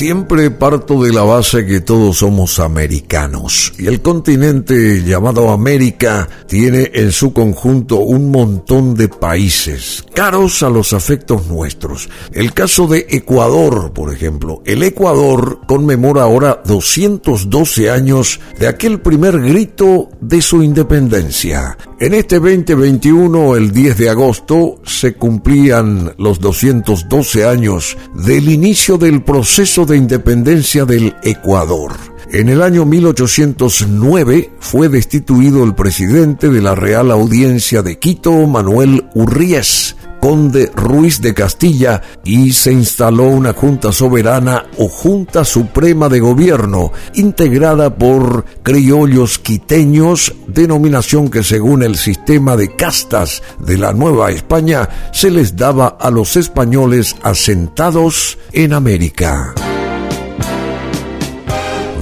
Siempre parto de la base que todos somos americanos y el continente llamado América tiene en su conjunto un montón de países caros a los afectos nuestros. El caso de Ecuador, por ejemplo. El Ecuador conmemora ahora 212 años de aquel primer grito de su independencia. En este 2021, el 10 de agosto, se cumplían los 212 años del inicio del proceso de independencia del Ecuador. En el año 1809 fue destituido el presidente de la Real Audiencia de Quito, Manuel Urríez, conde Ruiz de Castilla, y se instaló una Junta Soberana o Junta Suprema de Gobierno, integrada por criollos quiteños, denominación que según el sistema de castas de la Nueva España se les daba a los españoles asentados en América.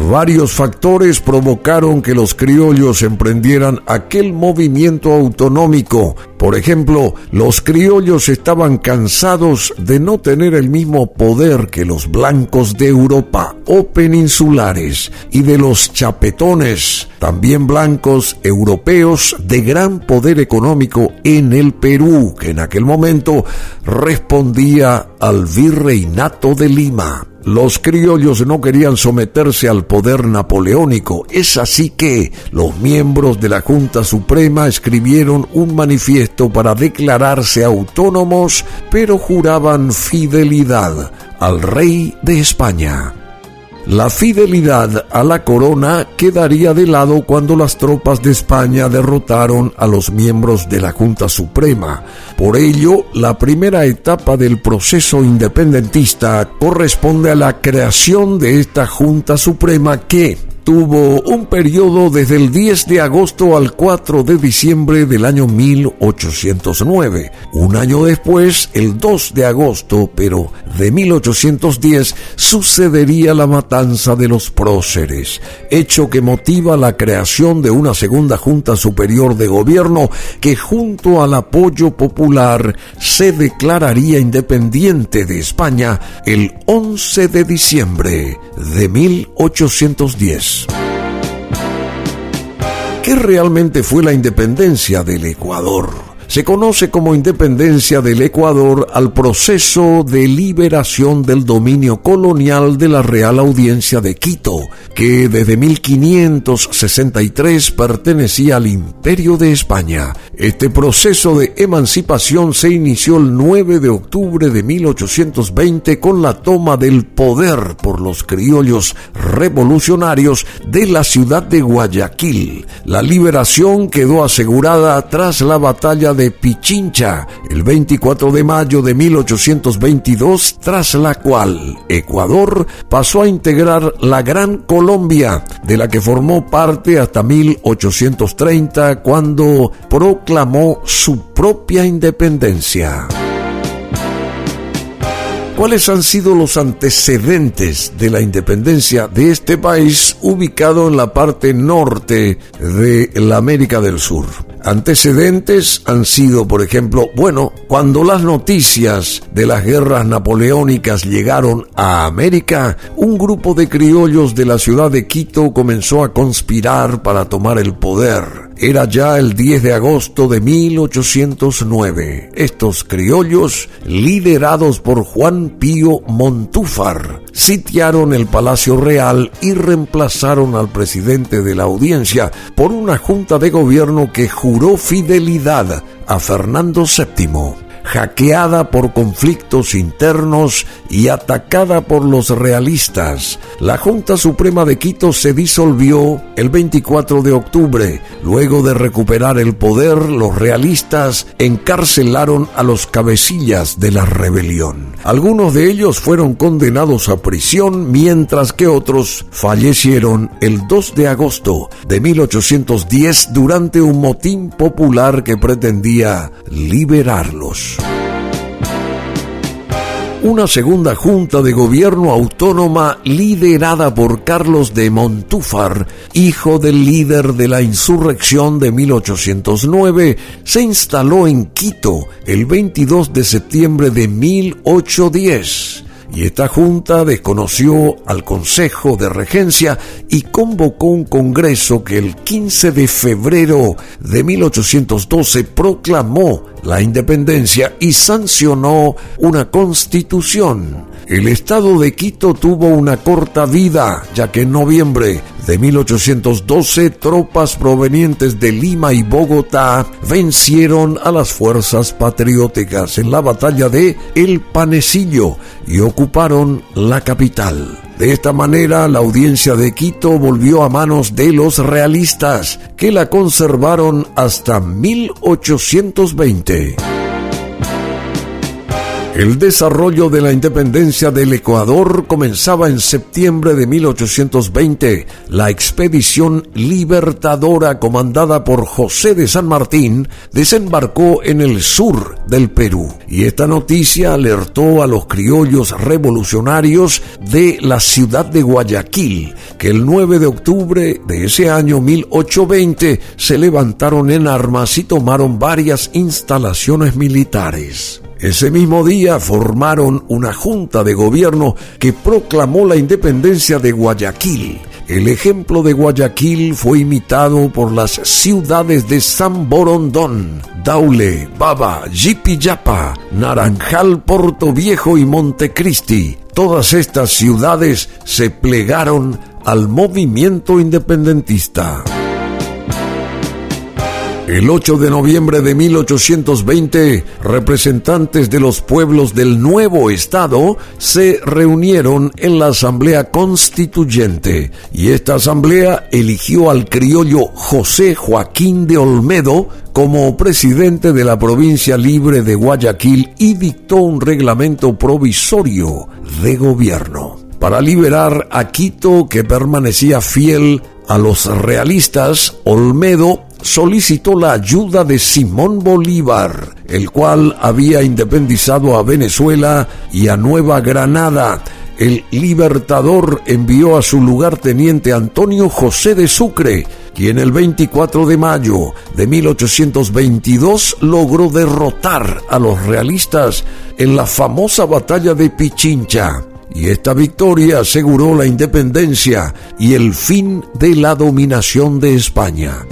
Varios factores provocaron que los criollos emprendieran aquel movimiento autonómico. Por ejemplo, los criollos estaban cansados de no tener el mismo poder que los blancos de Europa o peninsulares y de los chapetones, también blancos europeos de gran poder económico en el Perú, que en aquel momento respondía al virreinato de Lima. Los criollos no querían someterse al poder napoleónico. Es así que los miembros de la Junta Suprema escribieron un manifiesto para declararse autónomos, pero juraban fidelidad al rey de España. La fidelidad a la corona quedaría de lado cuando las tropas de España derrotaron a los miembros de la Junta Suprema. Por ello, la primera etapa del proceso independentista corresponde a la creación de esta Junta Suprema que, tuvo un periodo desde el 10 de agosto al 4 de diciembre del año 1809. Un año después, el 2 de agosto, pero de 1810, sucedería la matanza de los próceres, hecho que motiva la creación de una segunda Junta Superior de Gobierno que junto al apoyo popular se declararía independiente de España el 11 de diciembre de 1810. ¿Qué realmente fue la independencia del Ecuador? Se conoce como independencia del Ecuador al proceso de liberación del dominio colonial de la Real Audiencia de Quito, que desde 1563 pertenecía al Imperio de España. Este proceso de emancipación se inició el 9 de octubre de 1820 con la toma del poder por los criollos revolucionarios de la ciudad de Guayaquil. La liberación quedó asegurada tras la batalla de Pichincha el 24 de mayo de 1822, tras la cual Ecuador pasó a integrar la Gran Colombia, de la que formó parte hasta 1830, cuando proclamó su propia independencia. ¿Cuáles han sido los antecedentes de la independencia de este país ubicado en la parte norte de la América del Sur? Antecedentes han sido, por ejemplo, bueno, cuando las noticias de las guerras napoleónicas llegaron a América, un grupo de criollos de la ciudad de Quito comenzó a conspirar para tomar el poder. Era ya el 10 de agosto de 1809. Estos criollos, liderados por Juan Pío Montúfar, sitiaron el Palacio Real y reemplazaron al presidente de la audiencia por una junta de gobierno que juró fidelidad a Fernando VII hackeada por conflictos internos y atacada por los realistas. La Junta Suprema de Quito se disolvió el 24 de octubre. Luego de recuperar el poder, los realistas encarcelaron a los cabecillas de la rebelión. Algunos de ellos fueron condenados a prisión, mientras que otros fallecieron el 2 de agosto de 1810 durante un motín popular que pretendía liberarlos una segunda junta de gobierno autónoma liderada por Carlos de Montúfar, hijo del líder de la insurrección de 1809, se instaló en Quito el 22 de septiembre de 1810. Y esta junta desconoció al Consejo de Regencia y convocó un congreso que el 15 de febrero de 1812 proclamó la independencia y sancionó una constitución. El estado de Quito tuvo una corta vida, ya que en noviembre de 1812 tropas provenientes de Lima y Bogotá vencieron a las fuerzas patrióticas en la batalla de El Panecillo y ocuparon la capital. De esta manera, la audiencia de Quito volvió a manos de los realistas, que la conservaron hasta 1820. El desarrollo de la independencia del Ecuador comenzaba en septiembre de 1820. La expedición libertadora comandada por José de San Martín desembarcó en el sur del Perú y esta noticia alertó a los criollos revolucionarios de la ciudad de Guayaquil, que el 9 de octubre de ese año 1820 se levantaron en armas y tomaron varias instalaciones militares. Ese mismo día formaron una junta de gobierno que proclamó la independencia de Guayaquil. El ejemplo de Guayaquil fue imitado por las ciudades de San Borondón, Daule, Baba, Yipiyapa, Naranjal, Porto Viejo y Montecristi. Todas estas ciudades se plegaron al movimiento independentista. El 8 de noviembre de 1820, representantes de los pueblos del nuevo Estado se reunieron en la Asamblea Constituyente y esta asamblea eligió al criollo José Joaquín de Olmedo como presidente de la provincia libre de Guayaquil y dictó un reglamento provisorio de gobierno para liberar a Quito que permanecía fiel a los realistas, Olmedo solicitó la ayuda de Simón Bolívar, el cual había independizado a Venezuela y a Nueva Granada. El libertador envió a su lugarteniente Antonio José de Sucre, quien el 24 de mayo de 1822 logró derrotar a los realistas en la famosa batalla de Pichincha. Y esta victoria aseguró la independencia y el fin de la dominación de España.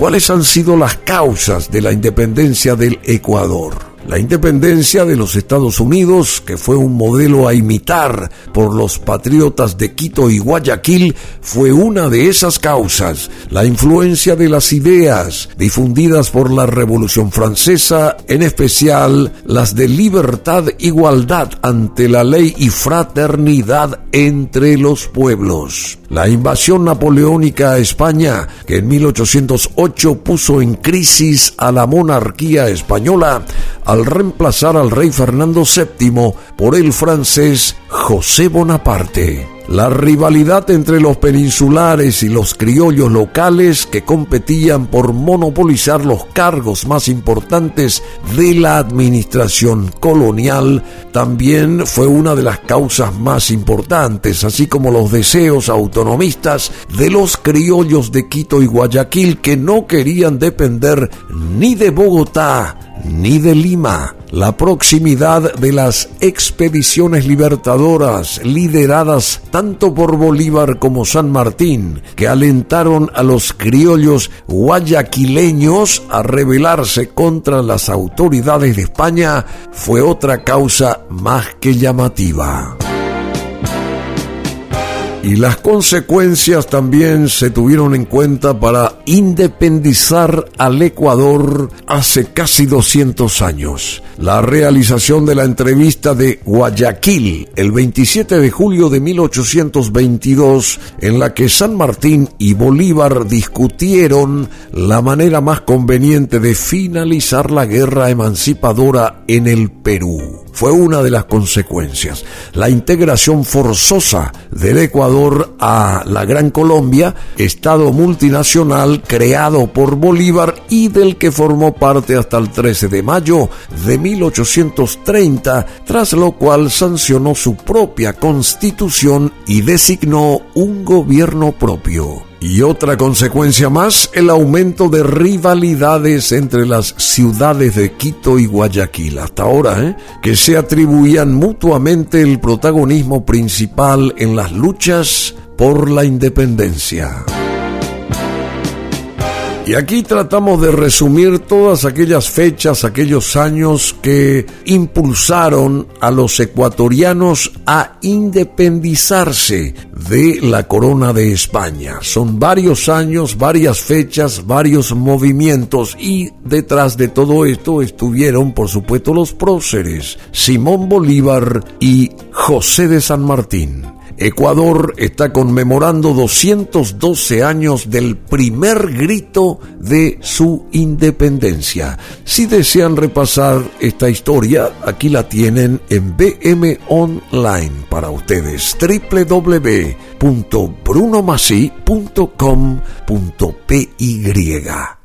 ¿Cuáles han sido las causas de la independencia del Ecuador? La independencia de los Estados Unidos, que fue un modelo a imitar por los patriotas de Quito y Guayaquil, fue una de esas causas. La influencia de las ideas difundidas por la Revolución Francesa, en especial las de libertad, igualdad ante la ley y fraternidad entre los pueblos. La invasión napoleónica a España, que en 1808 puso en crisis a la monarquía española, al reemplazar al rey Fernando VII por el francés José Bonaparte. La rivalidad entre los peninsulares y los criollos locales que competían por monopolizar los cargos más importantes de la administración colonial también fue una de las causas más importantes, así como los deseos autonomistas de los criollos de Quito y Guayaquil que no querían depender ni de Bogotá ni de Lima. La proximidad de las expediciones libertadoras lideradas tanto por Bolívar como San Martín, que alentaron a los criollos guayaquileños a rebelarse contra las autoridades de España, fue otra causa más que llamativa. Y las consecuencias también se tuvieron en cuenta para independizar al Ecuador hace casi 200 años. La realización de la entrevista de Guayaquil el 27 de julio de 1822, en la que San Martín y Bolívar discutieron la manera más conveniente de finalizar la guerra emancipadora en el Perú fue una de las consecuencias. La integración forzosa del Ecuador a la Gran Colombia, Estado multinacional creado por Bolívar y del que formó parte hasta el 13 de mayo de 1830, tras lo cual sancionó su propia constitución y designó un gobierno propio. Y otra consecuencia más, el aumento de rivalidades entre las ciudades de Quito y Guayaquil. Hasta ahora, ¿eh? que se atribuían mutuamente el protagonismo principal en las luchas por la independencia. Y aquí tratamos de resumir todas aquellas fechas, aquellos años que impulsaron a los ecuatorianos a independizarse de la corona de España. Son varios años, varias fechas, varios movimientos y detrás de todo esto estuvieron, por supuesto, los próceres, Simón Bolívar y José de San Martín. Ecuador está conmemorando 212 años del primer grito de su independencia. Si desean repasar esta historia, aquí la tienen en BM Online para ustedes www.brunomasi.com.py